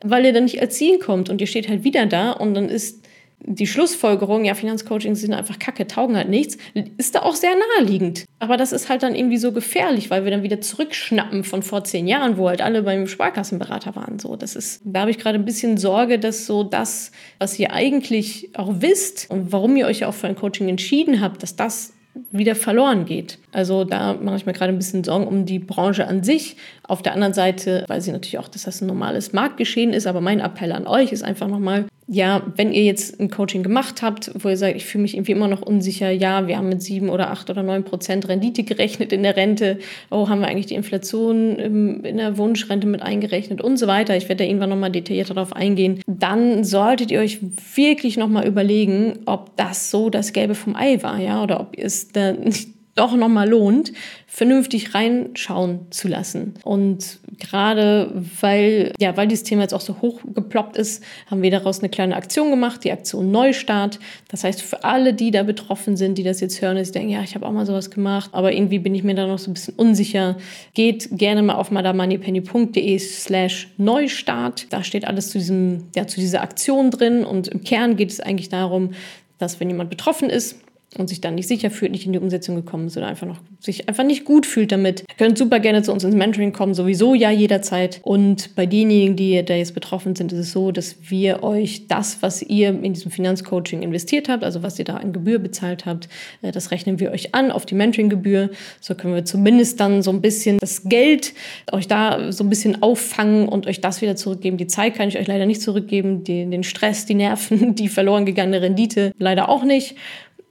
weil ihr dann nicht Ziel kommt und ihr steht halt wieder da und dann ist die Schlussfolgerung, ja, Finanzcoachings sind einfach kacke, taugen halt nichts, ist da auch sehr naheliegend. Aber das ist halt dann irgendwie so gefährlich, weil wir dann wieder zurückschnappen von vor zehn Jahren, wo halt alle beim Sparkassenberater waren. So, das ist, da habe ich gerade ein bisschen Sorge, dass so das, was ihr eigentlich auch wisst und warum ihr euch ja auch für ein Coaching entschieden habt, dass das wieder verloren geht. Also da mache ich mir gerade ein bisschen Sorgen um die Branche an sich. Auf der anderen Seite weiß ich natürlich auch, dass das ein normales Marktgeschehen ist, aber mein Appell an euch ist einfach nochmal, ja, wenn ihr jetzt ein Coaching gemacht habt, wo ihr sagt, ich fühle mich irgendwie immer noch unsicher, ja, wir haben mit sieben oder acht oder neun Prozent Rendite gerechnet in der Rente, oh, haben wir eigentlich die Inflation in der Wunschrente mit eingerechnet und so weiter. Ich werde da irgendwann nochmal detaillierter darauf eingehen. Dann solltet ihr euch wirklich nochmal überlegen, ob das so das Gelbe vom Ei war, ja, oder ob ihr es da nicht doch nochmal lohnt, vernünftig reinschauen zu lassen. Und gerade weil, ja, weil dieses Thema jetzt auch so hochgeploppt ist, haben wir daraus eine kleine Aktion gemacht, die Aktion Neustart. Das heißt, für alle, die da betroffen sind, die das jetzt hören, die denken, ja, ich habe auch mal sowas gemacht, aber irgendwie bin ich mir da noch so ein bisschen unsicher, geht gerne mal auf madamoneypenny.de slash Neustart. Da steht alles zu, diesem, ja, zu dieser Aktion drin und im Kern geht es eigentlich darum, dass wenn jemand betroffen ist, und sich dann nicht sicher fühlt, nicht in die Umsetzung gekommen ist oder einfach noch sich einfach nicht gut fühlt damit, ihr könnt super gerne zu uns ins Mentoring kommen, sowieso ja jederzeit. Und bei denjenigen, die da jetzt betroffen sind, ist es so, dass wir euch das, was ihr in diesem Finanzcoaching investiert habt, also was ihr da an Gebühr bezahlt habt, äh, das rechnen wir euch an auf die Mentoringgebühr. So können wir zumindest dann so ein bisschen das Geld euch da so ein bisschen auffangen und euch das wieder zurückgeben. Die Zeit kann ich euch leider nicht zurückgeben, den, den Stress, die Nerven, (laughs) die verloren gegangene Rendite leider auch nicht.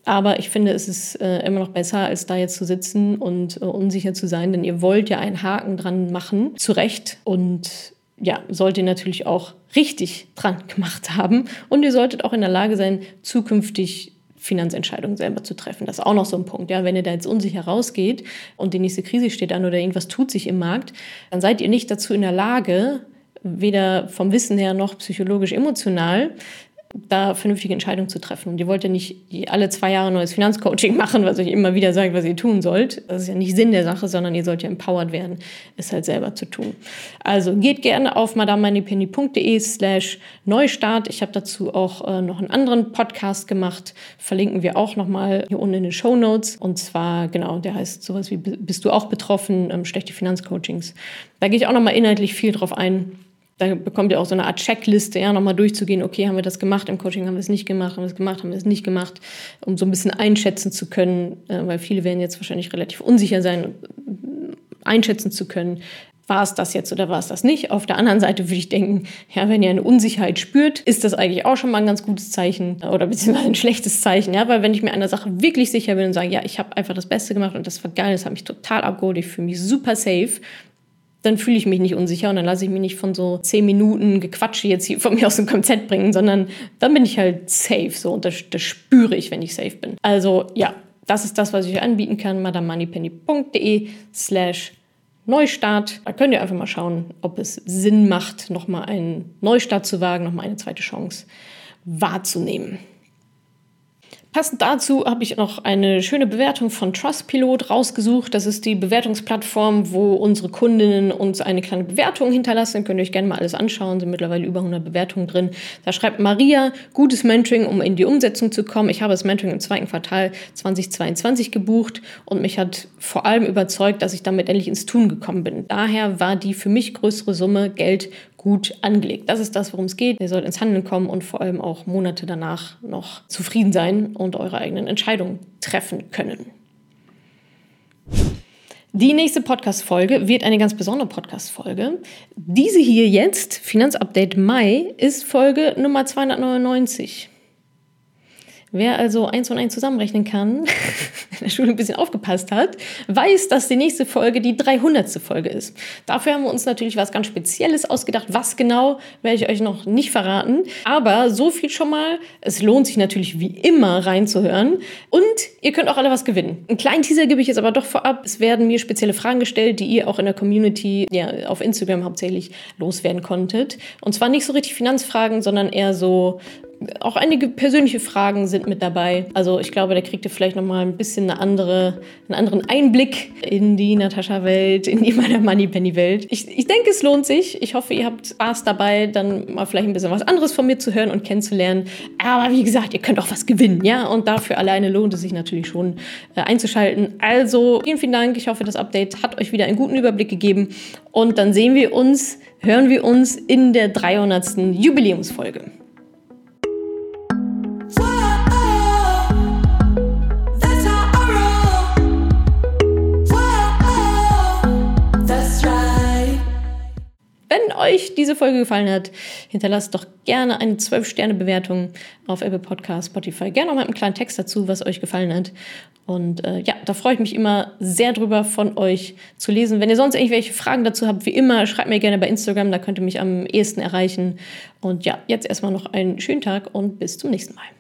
Aber ich finde, es ist äh, immer noch besser, als da jetzt zu sitzen und äh, unsicher zu sein, denn ihr wollt ja einen Haken dran machen, zu Recht. Und ja, sollt ihr natürlich auch richtig dran gemacht haben. Und ihr solltet auch in der Lage sein, zukünftig Finanzentscheidungen selber zu treffen. Das ist auch noch so ein Punkt. Ja, wenn ihr da jetzt unsicher rausgeht und die nächste Krise steht an oder irgendwas tut sich im Markt, dann seid ihr nicht dazu in der Lage, weder vom Wissen her noch psychologisch emotional, da vernünftige Entscheidungen zu treffen. Und ihr wollt ja nicht alle zwei Jahre neues Finanzcoaching (laughs) machen, was euch immer wieder sagt, was ihr tun sollt. Das ist ja nicht Sinn der Sache, sondern ihr sollt ja empowered werden, es halt selber zu tun. Also geht gerne auf madamemoneypenny.de slash Neustart. Ich habe dazu auch äh, noch einen anderen Podcast gemacht. Verlinken wir auch nochmal hier unten in den Show Notes. Und zwar, genau, der heißt sowas wie Bist du auch betroffen? Ähm, schlechte Finanzcoachings. Da gehe ich auch nochmal inhaltlich viel drauf ein da bekommt ihr auch so eine Art Checkliste, ja, nochmal durchzugehen, okay, haben wir das gemacht im Coaching, haben wir es nicht gemacht, haben wir es gemacht, haben wir es nicht gemacht, um so ein bisschen einschätzen zu können, äh, weil viele werden jetzt wahrscheinlich relativ unsicher sein, einschätzen zu können, war es das jetzt oder war es das nicht. Auf der anderen Seite würde ich denken, ja, wenn ihr eine Unsicherheit spürt, ist das eigentlich auch schon mal ein ganz gutes Zeichen oder beziehungsweise ein schlechtes Zeichen, ja, weil wenn ich mir einer Sache wirklich sicher bin und sage, ja, ich habe einfach das Beste gemacht und das war geil, das hat mich total abgeholt, ich fühle mich super safe, dann fühle ich mich nicht unsicher und dann lasse ich mich nicht von so zehn Minuten Gequatsche jetzt hier von mir aus dem Konzept bringen, sondern dann bin ich halt safe so und das, das spüre ich, wenn ich safe bin. Also ja, das ist das, was ich anbieten kann. madamoneypenny.de slash Neustart. Da könnt ihr einfach mal schauen, ob es Sinn macht, nochmal einen Neustart zu wagen, nochmal eine zweite Chance wahrzunehmen. Passend dazu habe ich noch eine schöne Bewertung von Trustpilot rausgesucht. Das ist die Bewertungsplattform, wo unsere Kundinnen uns eine kleine Bewertung hinterlassen. Könnt ihr euch gerne mal alles anschauen. Sind mittlerweile über 100 Bewertungen drin. Da schreibt Maria, gutes Mentoring, um in die Umsetzung zu kommen. Ich habe das Mentoring im zweiten Quartal 2022 gebucht und mich hat vor allem überzeugt, dass ich damit endlich ins Tun gekommen bin. Daher war die für mich größere Summe Geld gut angelegt. Das ist das, worum es geht. Ihr sollt ins Handeln kommen und vor allem auch Monate danach noch zufrieden sein und eure eigenen Entscheidungen treffen können. Die nächste Podcast-Folge wird eine ganz besondere Podcast-Folge. Diese hier jetzt, Finanzupdate Mai, ist Folge Nummer 299. Wer also eins und eins zusammenrechnen kann, (laughs) in der Schule ein bisschen aufgepasst hat, weiß, dass die nächste Folge die 300. Folge ist. Dafür haben wir uns natürlich was ganz Spezielles ausgedacht. Was genau, werde ich euch noch nicht verraten. Aber so viel schon mal. Es lohnt sich natürlich wie immer reinzuhören. Und ihr könnt auch alle was gewinnen. Einen kleinen Teaser gebe ich jetzt aber doch vorab. Es werden mir spezielle Fragen gestellt, die ihr auch in der Community, ja, auf Instagram hauptsächlich loswerden konntet. Und zwar nicht so richtig Finanzfragen, sondern eher so auch einige persönliche Fragen sind mit dabei. Also ich glaube, da kriegt ihr vielleicht noch mal ein bisschen eine andere, einen anderen Einblick in die Natascha-Welt, in die meiner Moneypenny-Welt. Ich, ich denke, es lohnt sich. Ich hoffe, ihr habt Spaß dabei, dann mal vielleicht ein bisschen was anderes von mir zu hören und kennenzulernen. Aber wie gesagt, ihr könnt auch was gewinnen, ja? Und dafür alleine lohnt es sich natürlich schon äh, einzuschalten. Also vielen, vielen Dank. Ich hoffe, das Update hat euch wieder einen guten Überblick gegeben. Und dann sehen wir uns, hören wir uns in der 300. Jubiläumsfolge. Euch diese Folge gefallen hat, hinterlasst doch gerne eine 12-Sterne-Bewertung auf Apple Podcast, Spotify. Gerne auch mal einen kleinen Text dazu, was euch gefallen hat. Und äh, ja, da freue ich mich immer sehr drüber, von euch zu lesen. Wenn ihr sonst irgendwelche Fragen dazu habt, wie immer, schreibt mir gerne bei Instagram, da könnt ihr mich am ehesten erreichen. Und ja, jetzt erstmal noch einen schönen Tag und bis zum nächsten Mal.